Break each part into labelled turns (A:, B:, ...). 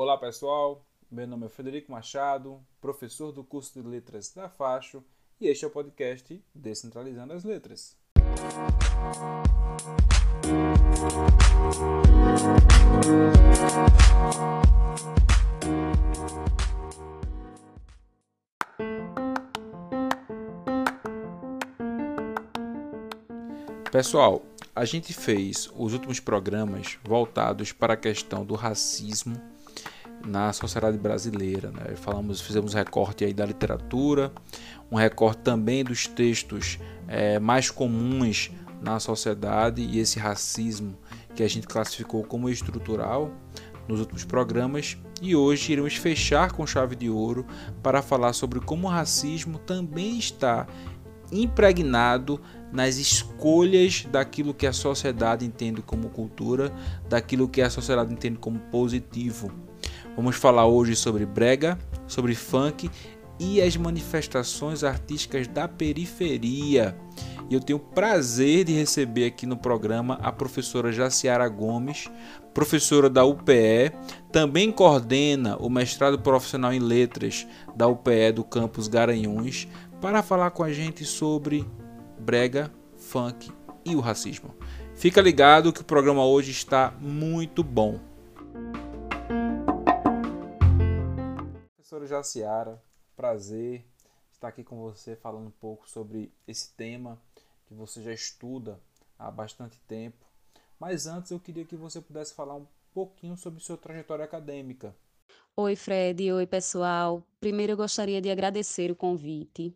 A: Olá pessoal, meu nome é Frederico Machado, professor do curso de Letras da Facho e este é o podcast Descentralizando as Letras. Pessoal, a gente fez os últimos programas voltados para a questão do racismo na sociedade brasileira. Né? Falamos, fizemos recorte aí da literatura, um recorte também dos textos é, mais comuns na sociedade e esse racismo que a gente classificou como estrutural nos últimos programas. E hoje iremos fechar com chave de ouro para falar sobre como o racismo também está impregnado nas escolhas daquilo que a sociedade entende como cultura, daquilo que a sociedade entende como positivo. Vamos falar hoje sobre brega, sobre funk e as manifestações artísticas da periferia. E eu tenho o prazer de receber aqui no programa a professora Jaciara Gomes, professora da UPE, também coordena o mestrado profissional em letras da UPE do campus Garanhuns, para falar com a gente sobre brega, funk e o racismo. Fica ligado que o programa hoje está muito bom. Professora Jaciara, prazer estar aqui com você falando um pouco sobre esse tema que você já estuda há bastante tempo. Mas antes eu queria que você pudesse falar um pouquinho sobre sua trajetória acadêmica.
B: Oi, Fred. Oi, pessoal. Primeiro eu gostaria de agradecer o convite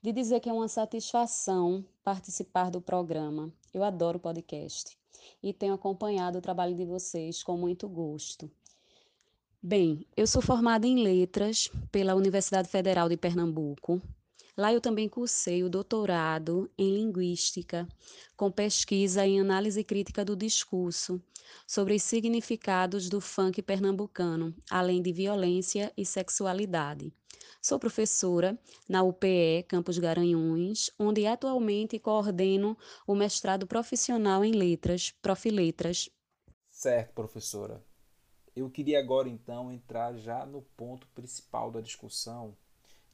B: de dizer que é uma satisfação participar do programa. Eu adoro podcast e tenho acompanhado o trabalho de vocês com muito gosto. Bem, eu sou formada em letras pela Universidade Federal de Pernambuco. Lá eu também cursei o doutorado em linguística, com pesquisa em análise crítica do discurso, sobre os significados do funk pernambucano, além de violência e sexualidade. Sou professora na UPE Campos Garanhuns, onde atualmente coordeno o mestrado profissional em letras, Profiletras.
A: Certo, professora. Eu queria agora então entrar já no ponto principal da discussão,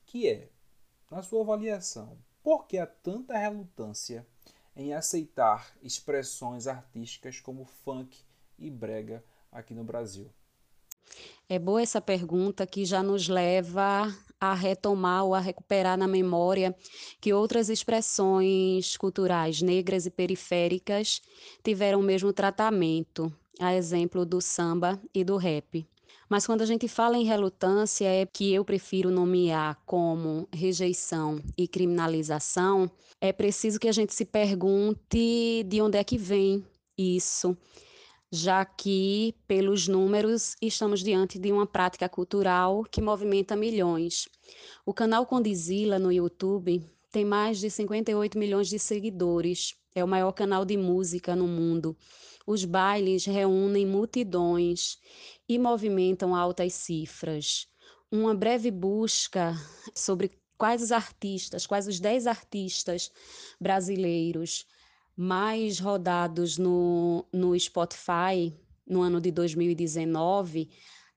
A: que é, na sua avaliação, por que há tanta relutância em aceitar expressões artísticas como funk e brega aqui no Brasil?
B: É boa essa pergunta que já nos leva a retomar ou a recuperar na memória que outras expressões culturais negras e periféricas tiveram o mesmo tratamento, a exemplo do samba e do rap. Mas quando a gente fala em relutância, é que eu prefiro nomear como rejeição e criminalização, é preciso que a gente se pergunte de onde é que vem isso já que, pelos números, estamos diante de uma prática cultural que movimenta milhões. O canal Condizila no YouTube tem mais de 58 milhões de seguidores, é o maior canal de música no mundo. Os bailes reúnem multidões e movimentam altas cifras. Uma breve busca sobre quais os artistas, quais os 10 artistas brasileiros mais rodados no, no Spotify no ano de 2019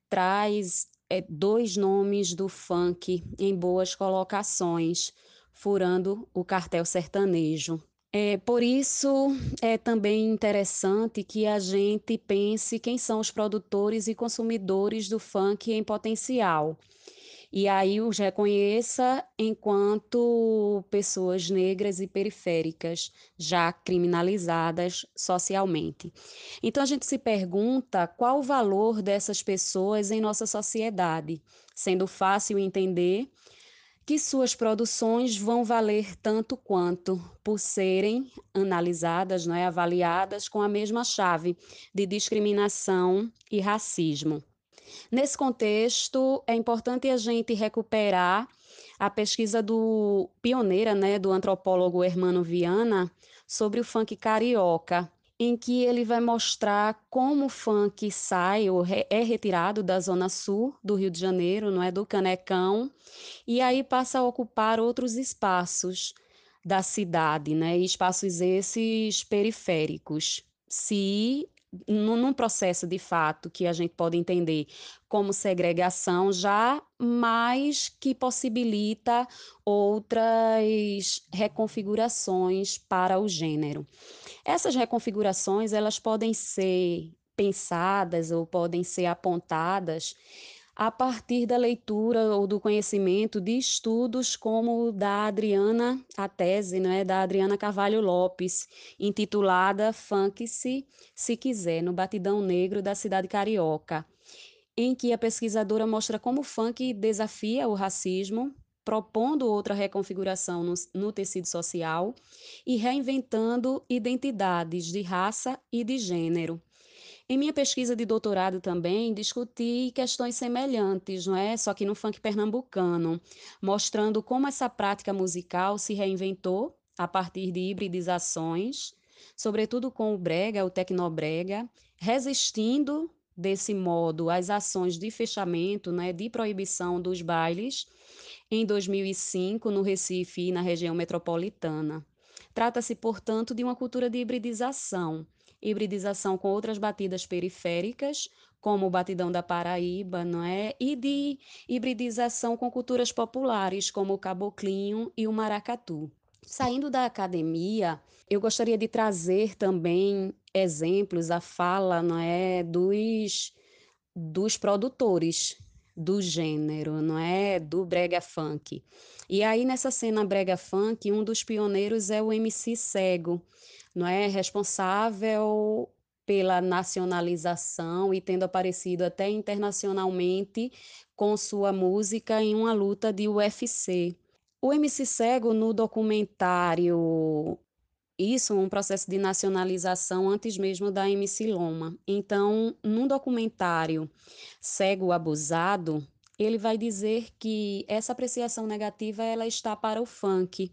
B: traz é, dois nomes do funk em boas colocações, furando o cartel sertanejo. É, por isso, é também interessante que a gente pense quem são os produtores e consumidores do funk em potencial e aí os reconheça enquanto pessoas negras e periféricas, já criminalizadas socialmente. Então a gente se pergunta qual o valor dessas pessoas em nossa sociedade, sendo fácil entender que suas produções vão valer tanto quanto por serem analisadas, não é, avaliadas com a mesma chave de discriminação e racismo. Nesse contexto, é importante a gente recuperar a pesquisa do pioneira, né, do antropólogo Hermano Viana, sobre o funk carioca, em que ele vai mostrar como o funk sai ou é retirado da zona sul do Rio de Janeiro, não é do Canecão, e aí passa a ocupar outros espaços da cidade, né? Espaços esses periféricos. Se num processo de fato que a gente pode entender como segregação já, mas que possibilita outras reconfigurações para o gênero. Essas reconfigurações, elas podem ser pensadas ou podem ser apontadas a partir da leitura ou do conhecimento de estudos como o da Adriana, a tese né, da Adriana Carvalho Lopes, intitulada Funk-se, se quiser, no Batidão Negro da cidade carioca, em que a pesquisadora mostra como o funk desafia o racismo, propondo outra reconfiguração no, no tecido social e reinventando identidades de raça e de gênero. Em minha pesquisa de doutorado também discuti questões semelhantes, não é? Só que no funk pernambucano, mostrando como essa prática musical se reinventou a partir de hibridizações, sobretudo com o brega, o tecnobrega, resistindo desse modo às ações de fechamento, né, de proibição dos bailes em 2005 no Recife e na região metropolitana. Trata-se, portanto, de uma cultura de hibridização, hibridização com outras batidas periféricas, como o batidão da Paraíba, não é? E de hibridização com culturas populares, como o caboclinho e o maracatu. Saindo da academia, eu gostaria de trazer também exemplos, a fala, não é, dos dos produtores do gênero, não é, do brega funk. E aí nessa cena brega funk, um dos pioneiros é o MC Cego, não é responsável pela nacionalização e tendo aparecido até internacionalmente com sua música em uma luta de UFC. O MC Cego no documentário isso um processo de nacionalização antes mesmo da MC Loma. Então, num documentário Cego Abusado, ele vai dizer que essa apreciação negativa ela está para o funk,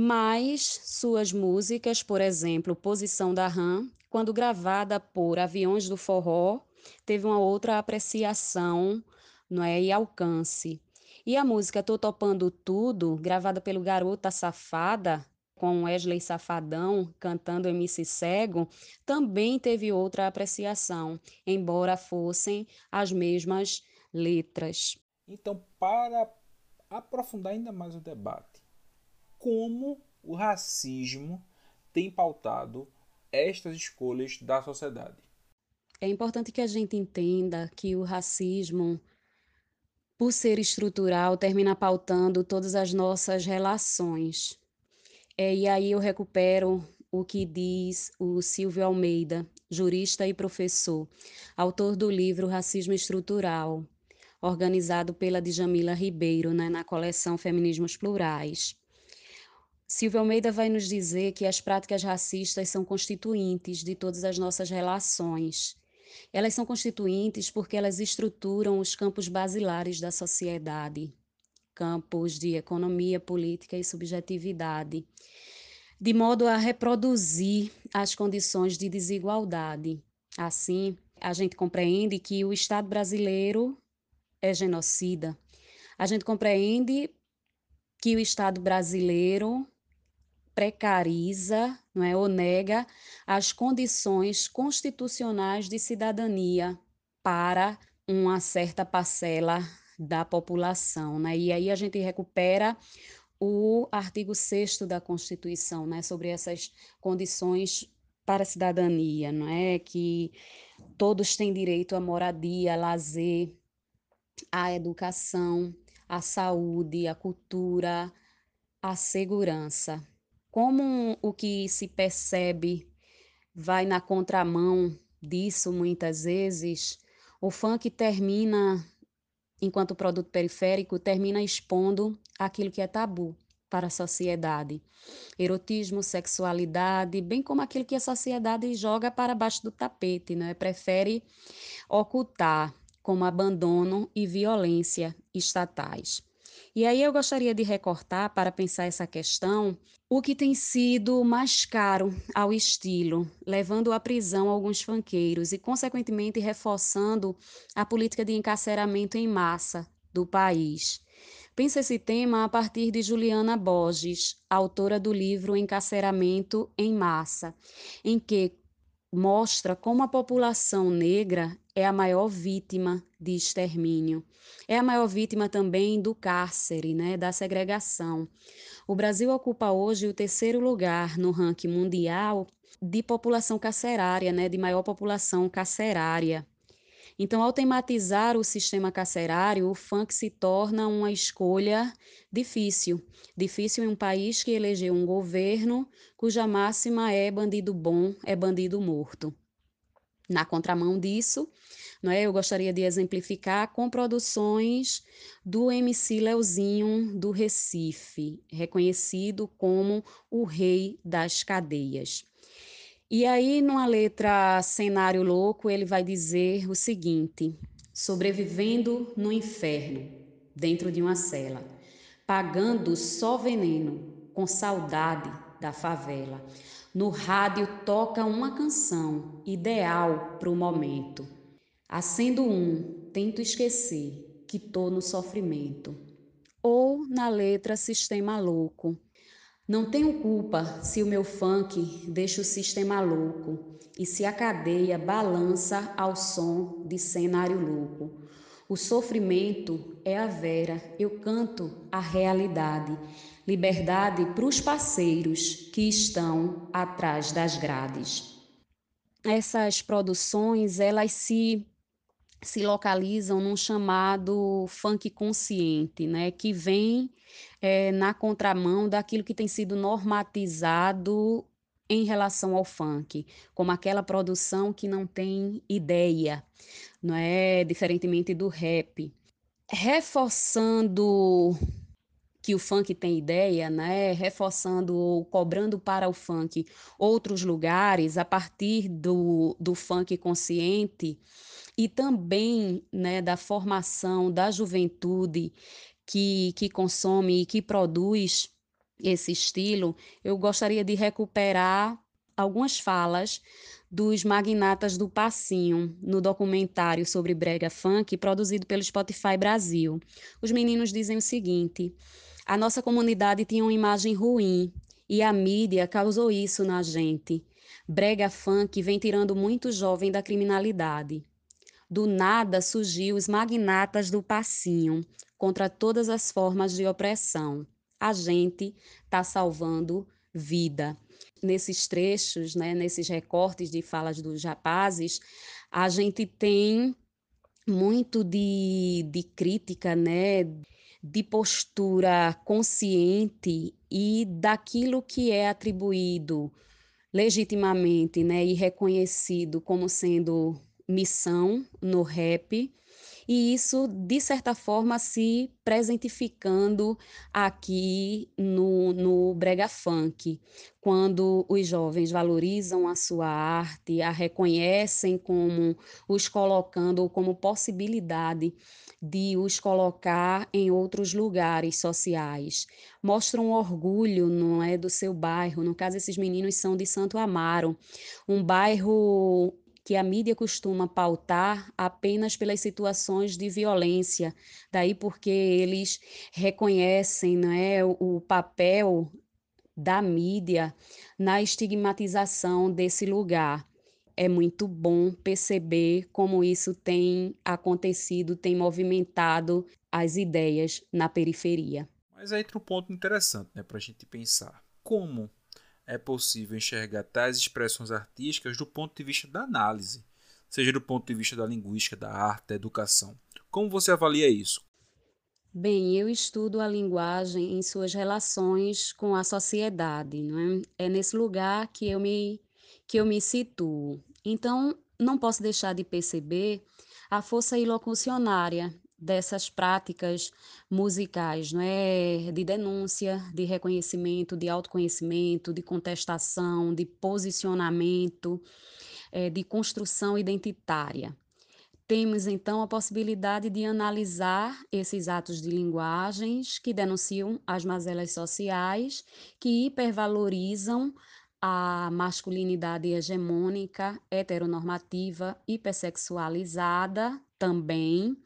B: mas suas músicas, por exemplo, Posição da Ram, quando gravada por Aviões do Forró, teve uma outra apreciação não é, e alcance. E a música Tô Topando Tudo, gravada pelo Garota Safada, com Wesley Safadão cantando MC Cego, também teve outra apreciação, embora fossem as mesmas letras.
A: Então, para aprofundar ainda mais o debate, como o racismo tem pautado estas escolhas da sociedade.
B: É importante que a gente entenda que o racismo, por ser estrutural, termina pautando todas as nossas relações. É, e aí eu recupero o que diz o Silvio Almeida, jurista e professor, autor do livro Racismo Estrutural, organizado pela Djamila Ribeiro né, na coleção Feminismos Plurais. Silvia Almeida vai nos dizer que as práticas racistas são constituintes de todas as nossas relações. Elas são constituintes porque elas estruturam os campos basilares da sociedade, campos de economia, política e subjetividade, de modo a reproduzir as condições de desigualdade. Assim, a gente compreende que o Estado brasileiro é genocida. A gente compreende que o Estado brasileiro precariza, não é, ou nega as condições constitucionais de cidadania para uma certa parcela da população, né? E aí a gente recupera o artigo 6 da Constituição, né, sobre essas condições para a cidadania, não é? Que todos têm direito à moradia, à lazer, à educação, à saúde, à cultura, à segurança como o que se percebe vai na contramão disso muitas vezes, o funk termina, enquanto produto periférico, termina expondo aquilo que é tabu para a sociedade. Erotismo, sexualidade, bem como aquilo que a sociedade joga para baixo do tapete, né? prefere ocultar como abandono e violência estatais. E aí eu gostaria de recortar para pensar essa questão o que tem sido mais caro ao estilo, levando à prisão alguns fanqueiros e, consequentemente, reforçando a política de encarceramento em massa do país. Pensa esse tema a partir de Juliana Borges, autora do livro Encarceramento em Massa, em que mostra como a população negra é a maior vítima de extermínio. É a maior vítima também do cárcere, né, da segregação. O Brasil ocupa hoje o terceiro lugar no ranking mundial de população carcerária, né, de maior população carcerária. Então, ao tematizar o sistema carcerário, o funk se torna uma escolha difícil. Difícil em um país que elegeu um governo cuja máxima é bandido bom, é bandido morto. Na contramão disso, não é? Eu gostaria de exemplificar com produções do MC Leozinho do Recife, reconhecido como o rei das cadeias. E aí, numa letra Cenário Louco, ele vai dizer o seguinte: sobrevivendo no inferno, dentro de uma cela, pagando só veneno, com saudade da favela. No rádio toca uma canção ideal para o momento. Acendo um, tento esquecer que tô no sofrimento. Ou na letra Sistema Louco, não tenho culpa se o meu funk deixa o sistema louco e se a cadeia balança ao som de cenário louco. O sofrimento é a vera, eu canto a realidade. Liberdade para os parceiros que estão atrás das grades. Essas produções, elas se se localizam num chamado funk consciente, né, que vem é, na contramão daquilo que tem sido normatizado em relação ao funk, como aquela produção que não tem ideia, não é diferentemente do rap, reforçando que o funk tem ideia, né? Reforçando ou cobrando para o funk outros lugares a partir do, do funk consciente e também né, da formação da juventude que, que consome e que produz esse estilo, eu gostaria de recuperar algumas falas dos magnatas do passinho no documentário sobre brega funk produzido pelo Spotify Brasil. Os meninos dizem o seguinte: a nossa comunidade tinha uma imagem ruim e a mídia causou isso na gente. Brega funk vem tirando muito jovem da criminalidade. Do nada surgiu os magnatas do passinho contra todas as formas de opressão. A gente está salvando vida. Nesses trechos, né, nesses recortes de falas dos rapazes, a gente tem muito de, de crítica, né, de postura consciente e daquilo que é atribuído legitimamente né, e reconhecido como sendo missão no rap, e isso, de certa forma, se presentificando aqui no, no Brega Funk, quando os jovens valorizam a sua arte, a reconhecem como os colocando ou como possibilidade de os colocar em outros lugares sociais. Mostram orgulho, não é, do seu bairro. No caso, esses meninos são de Santo Amaro, um bairro que a mídia costuma pautar apenas pelas situações de violência, daí porque eles reconhecem né, o papel da mídia na estigmatização desse lugar. É muito bom perceber como isso tem acontecido, tem movimentado as ideias na periferia.
A: Mas aí entra um ponto interessante né, para a gente pensar. Como é possível enxergar tais expressões artísticas do ponto de vista da análise, seja do ponto de vista da linguística, da arte, da educação. Como você avalia isso?
B: Bem, eu estudo a linguagem em suas relações com a sociedade, não é? É nesse lugar que eu me que eu me situo. Então, não posso deixar de perceber a força ilocucionária dessas práticas musicais, não é? De denúncia, de reconhecimento, de autoconhecimento, de contestação, de posicionamento, é, de construção identitária. Temos então a possibilidade de analisar esses atos de linguagens que denunciam as mazelas sociais, que hipervalorizam a masculinidade hegemônica, heteronormativa, hipersexualizada também,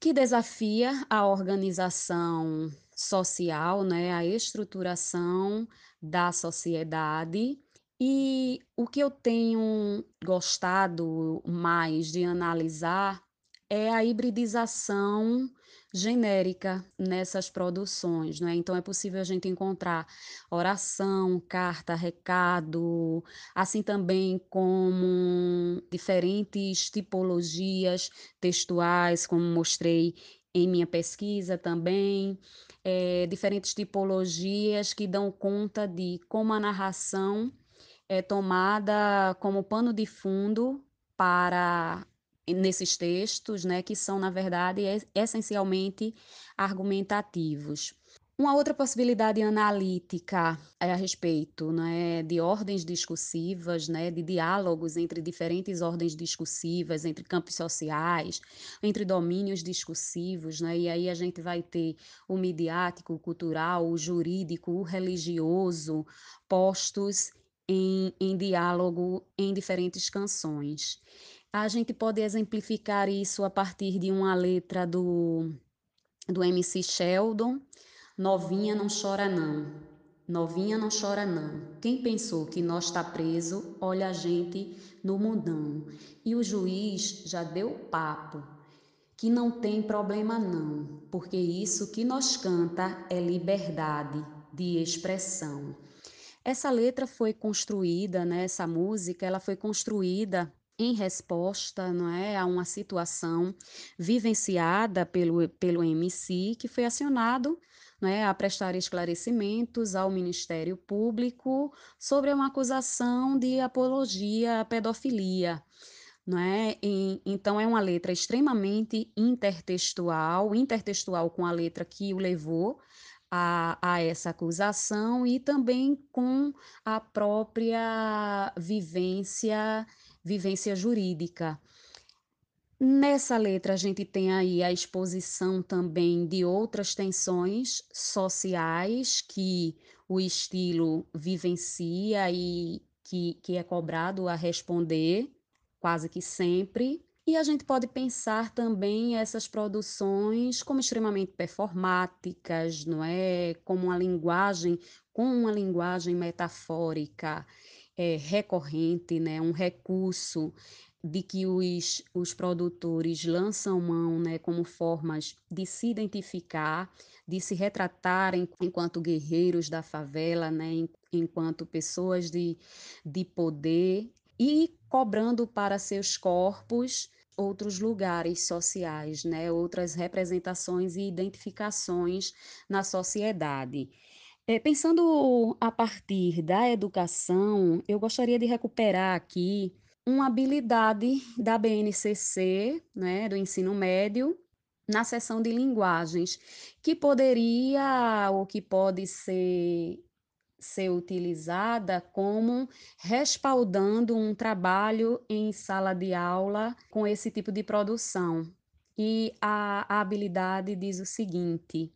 B: que desafia a organização social, né, a estruturação da sociedade. E o que eu tenho gostado mais de analisar é a hibridização genérica nessas produções, né? Então é possível a gente encontrar oração, carta, recado, assim também como diferentes tipologias textuais, como mostrei em minha pesquisa também, é, diferentes tipologias que dão conta de como a narração é tomada como pano de fundo para nesses textos, né, que são na verdade essencialmente argumentativos. Uma outra possibilidade analítica é a respeito né, de ordens discursivas, né, de diálogos entre diferentes ordens discursivas, entre campos sociais, entre domínios discursivos, né, e aí a gente vai ter o midiático, o cultural, o jurídico, o religioso, postos em, em diálogo em diferentes canções. A gente pode exemplificar isso a partir de uma letra do, do MC Sheldon, Novinha não chora não, novinha não chora não. Quem pensou que nós tá preso, olha a gente no mundão. E o juiz já deu papo, que não tem problema não, porque isso que nós canta é liberdade de expressão. Essa letra foi construída, né, essa música, ela foi construída em resposta não é, a uma situação vivenciada pelo, pelo MC, que foi acionado é, a prestar esclarecimentos ao Ministério Público sobre uma acusação de apologia à pedofilia. É? E, então, é uma letra extremamente intertextual, intertextual com a letra que o levou a, a essa acusação e também com a própria vivência, vivência jurídica. Nessa letra, a gente tem aí a exposição também de outras tensões sociais que o estilo vivencia e que, que é cobrado a responder, quase que sempre. E a gente pode pensar também essas produções como extremamente performáticas, não é? Como uma linguagem, com uma linguagem metafórica é, recorrente, né? Um recurso de que os, os produtores lançam mão, né? Como formas de se identificar, de se retratarem enquanto guerreiros da favela, né? Enquanto pessoas de, de poder e cobrando para seus corpos outros lugares sociais, né? outras representações e identificações na sociedade. É, pensando a partir da educação, eu gostaria de recuperar aqui uma habilidade da BNCC, né, do ensino médio, na seção de linguagens, que poderia ou que pode ser ser utilizada como respaldando um trabalho em sala de aula com esse tipo de produção. E a, a habilidade diz o seguinte: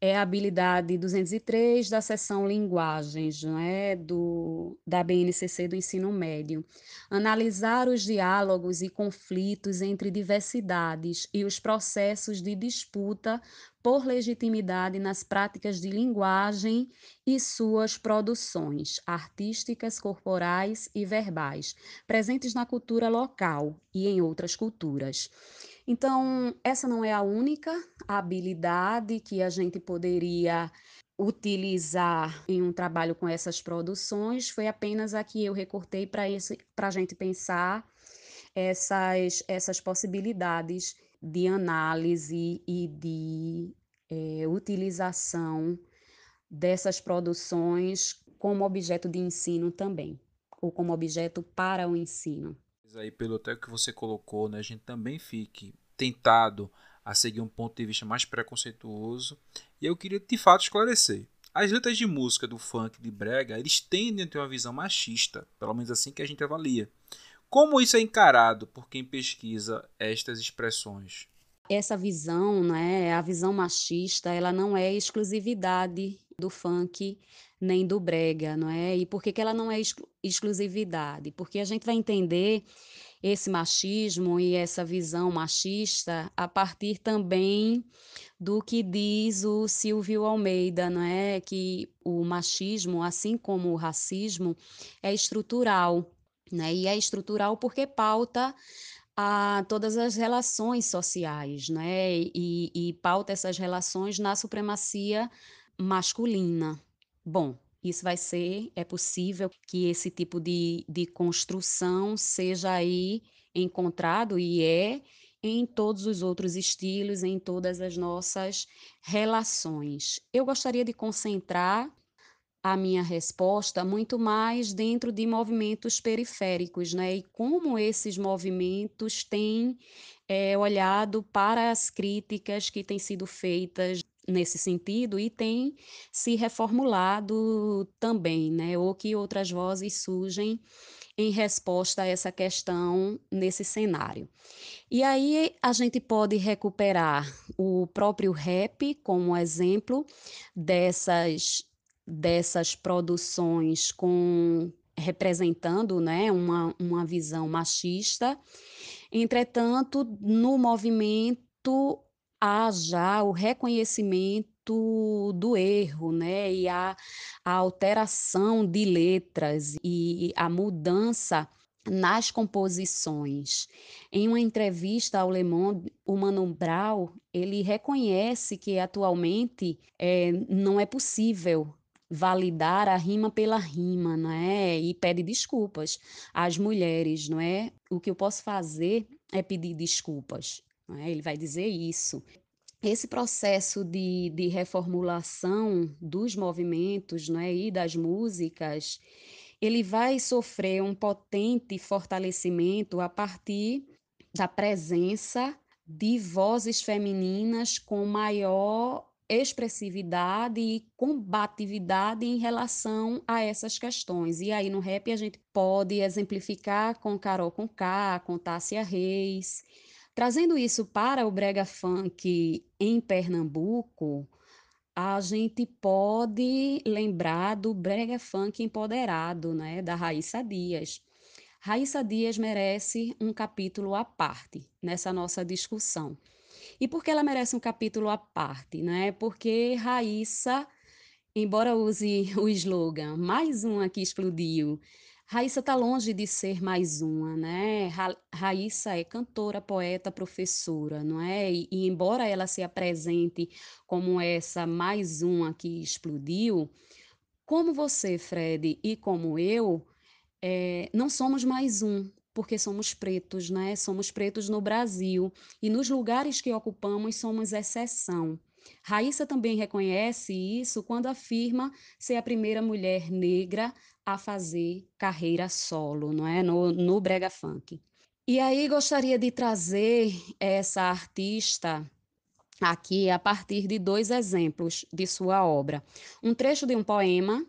B: é a habilidade 203 da seção Linguagens, não é? do, da BNCC do ensino médio. Analisar os diálogos e conflitos entre diversidades e os processos de disputa por legitimidade nas práticas de linguagem e suas produções artísticas, corporais e verbais, presentes na cultura local e em outras culturas. Então, essa não é a única habilidade que a gente poderia utilizar em um trabalho com essas produções, foi apenas a que eu recortei para a gente pensar essas, essas possibilidades de análise e de é, utilização dessas produções como objeto de ensino também, ou como objeto para o ensino
A: aí pelo até que você colocou, né, a gente também fique tentado a seguir um ponto de vista mais preconceituoso. E eu queria de fato esclarecer. As letras de música do funk de brega, eles tendem a ter uma visão machista, pelo menos assim que a gente avalia. Como isso é encarado por quem pesquisa estas expressões?
B: Essa visão, né, a visão machista, ela não é exclusividade do funk nem do brega, não é? E por que, que ela não é exclusividade? Porque a gente vai entender esse machismo e essa visão machista a partir também do que diz o Silvio Almeida, não é? Que o machismo, assim como o racismo, é estrutural, né? E é estrutural porque pauta a todas as relações sociais, né? E, e pauta essas relações na supremacia masculina. Bom, isso vai ser, é possível que esse tipo de, de construção seja aí encontrado e é em todos os outros estilos, em todas as nossas relações. Eu gostaria de concentrar a minha resposta muito mais dentro de movimentos periféricos, né? E como esses movimentos têm é, olhado para as críticas que têm sido feitas nesse sentido e têm se reformulado também, né? Ou que outras vozes surgem em resposta a essa questão nesse cenário. E aí a gente pode recuperar o próprio rap como exemplo dessas dessas produções com representando né, uma, uma visão machista. Entretanto, no movimento há já o reconhecimento do erro, né, e a, a alteração de letras e a mudança nas composições. Em uma entrevista ao Le Monde, o Mano Brown, ele reconhece que atualmente é, não é possível validar a rima pela rima, não é? E pede desculpas às mulheres, não é? O que eu posso fazer é pedir desculpas, não é? Ele vai dizer isso. Esse processo de, de reformulação dos movimentos não é? e das músicas, ele vai sofrer um potente fortalecimento a partir da presença de vozes femininas com maior expressividade e combatividade em relação a essas questões. E aí no rap a gente pode exemplificar com Carol Conká, com Tássia Reis. Trazendo isso para o brega funk em Pernambuco, a gente pode lembrar do brega funk empoderado, né, da Raíssa Dias. Raíssa Dias merece um capítulo à parte nessa nossa discussão. E por que ela merece um capítulo à parte? Né? Porque Raíssa, embora use o slogan, mais uma que explodiu, Raíssa está longe de ser mais uma, né? Ra Raíssa é cantora, poeta, professora, não é? E, e, embora ela se apresente como essa mais uma que explodiu, como você, Fred, e como eu, é, não somos mais um, porque somos pretos, né? Somos pretos no Brasil e nos lugares que ocupamos somos exceção. Raíssa também reconhece isso quando afirma ser a primeira mulher negra a fazer carreira solo, não é? No, no brega funk. E aí gostaria de trazer essa artista aqui a partir de dois exemplos de sua obra. Um trecho de um poema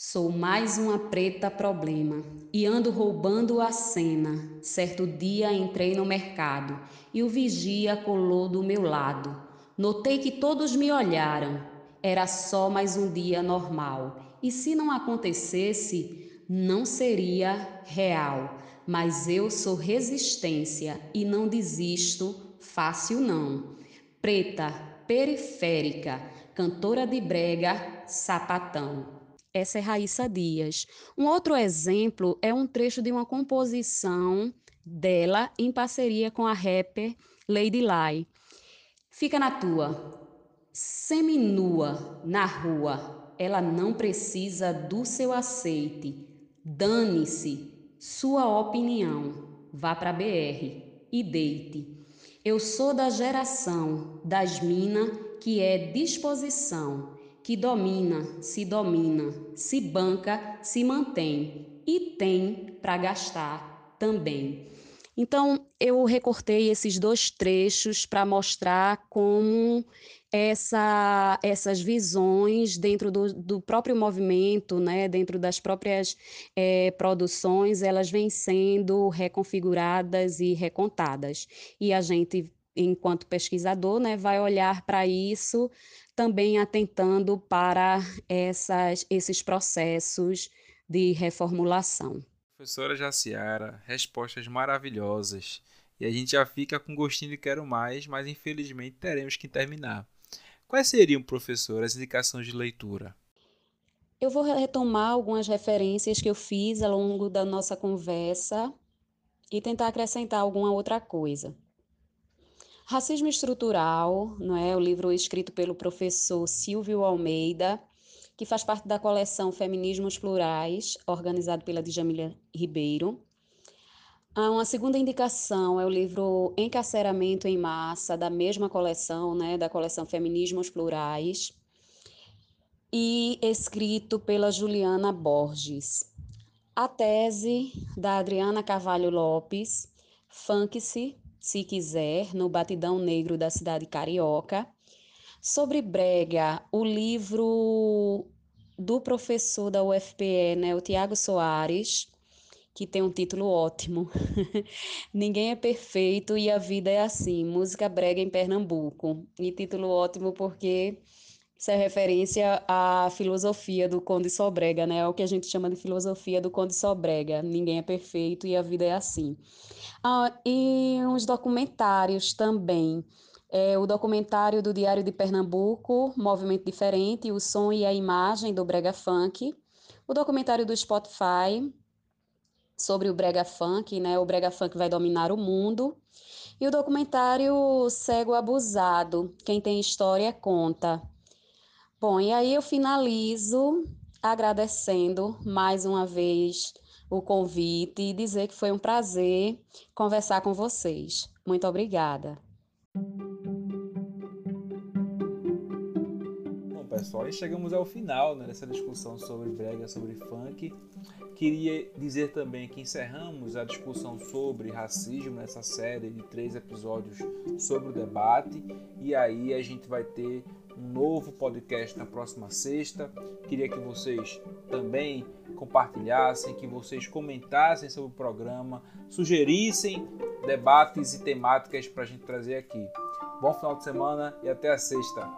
B: Sou mais uma preta problema e ando roubando a cena. Certo dia entrei no mercado e o vigia colou do meu lado. Notei que todos me olharam. Era só mais um dia normal. E se não acontecesse, não seria real. Mas eu sou resistência e não desisto fácil não. Preta, periférica, cantora de brega, sapatão. Essa é Raíssa Dias. Um outro exemplo é um trecho de uma composição dela em parceria com a rapper Lady Lai. Fica na tua. Seminua na rua, ela não precisa do seu aceite. Dane-se sua opinião. Vá para BR e deite. Eu sou da geração das mina que é disposição que domina, se domina, se banca, se mantém e tem para gastar também. Então, eu recortei esses dois trechos para mostrar como essa, essas visões dentro do, do, próprio movimento, né, dentro das próprias é, produções, elas vêm sendo reconfiguradas e recontadas. E a gente, enquanto pesquisador, né, vai olhar para isso também atentando para essas, esses processos de reformulação.
A: Professora Jaciara, respostas maravilhosas. E a gente já fica com gostinho de quero mais, mas infelizmente teremos que terminar. Quais seriam, professor, as indicações de leitura?
B: Eu vou retomar algumas referências que eu fiz ao longo da nossa conversa e tentar acrescentar alguma outra coisa. Racismo Estrutural, não é? o livro escrito pelo professor Silvio Almeida, que faz parte da coleção Feminismos Plurais, organizado pela Djamila Ribeiro. Ah, uma segunda indicação é o livro Encarceramento em Massa, da mesma coleção, né, da coleção Feminismos Plurais, e escrito pela Juliana Borges. A tese da Adriana Carvalho Lopes, Funk-se, se quiser, no Batidão Negro da cidade carioca, Sobre brega, o livro do professor da UFPE, né, o Tiago Soares, que tem um título ótimo. Ninguém é perfeito e a vida é assim. Música brega em Pernambuco. E título ótimo porque isso é referência à filosofia do Conde Sobrega, né? É o que a gente chama de filosofia do Conde Sobrega. Ninguém é perfeito e a vida é assim. Ah, e uns documentários também é, o documentário do Diário de Pernambuco, Movimento Diferente, o som e a imagem do Brega Funk, o documentário do Spotify sobre o Brega Funk, né? O Brega Funk vai dominar o mundo. E o documentário Cego Abusado, quem tem história conta. Bom, e aí eu finalizo agradecendo mais uma vez o convite e dizer que foi um prazer conversar com vocês. Muito obrigada.
A: Pessoal, e chegamos ao final né, dessa discussão sobre brega, sobre funk. Queria dizer também que encerramos a discussão sobre racismo nessa série de três episódios sobre o debate, e aí a gente vai ter um novo podcast na próxima sexta. Queria que vocês também compartilhassem, que vocês comentassem sobre o programa, sugerissem debates e temáticas para a gente trazer aqui. Bom final de semana e até a sexta.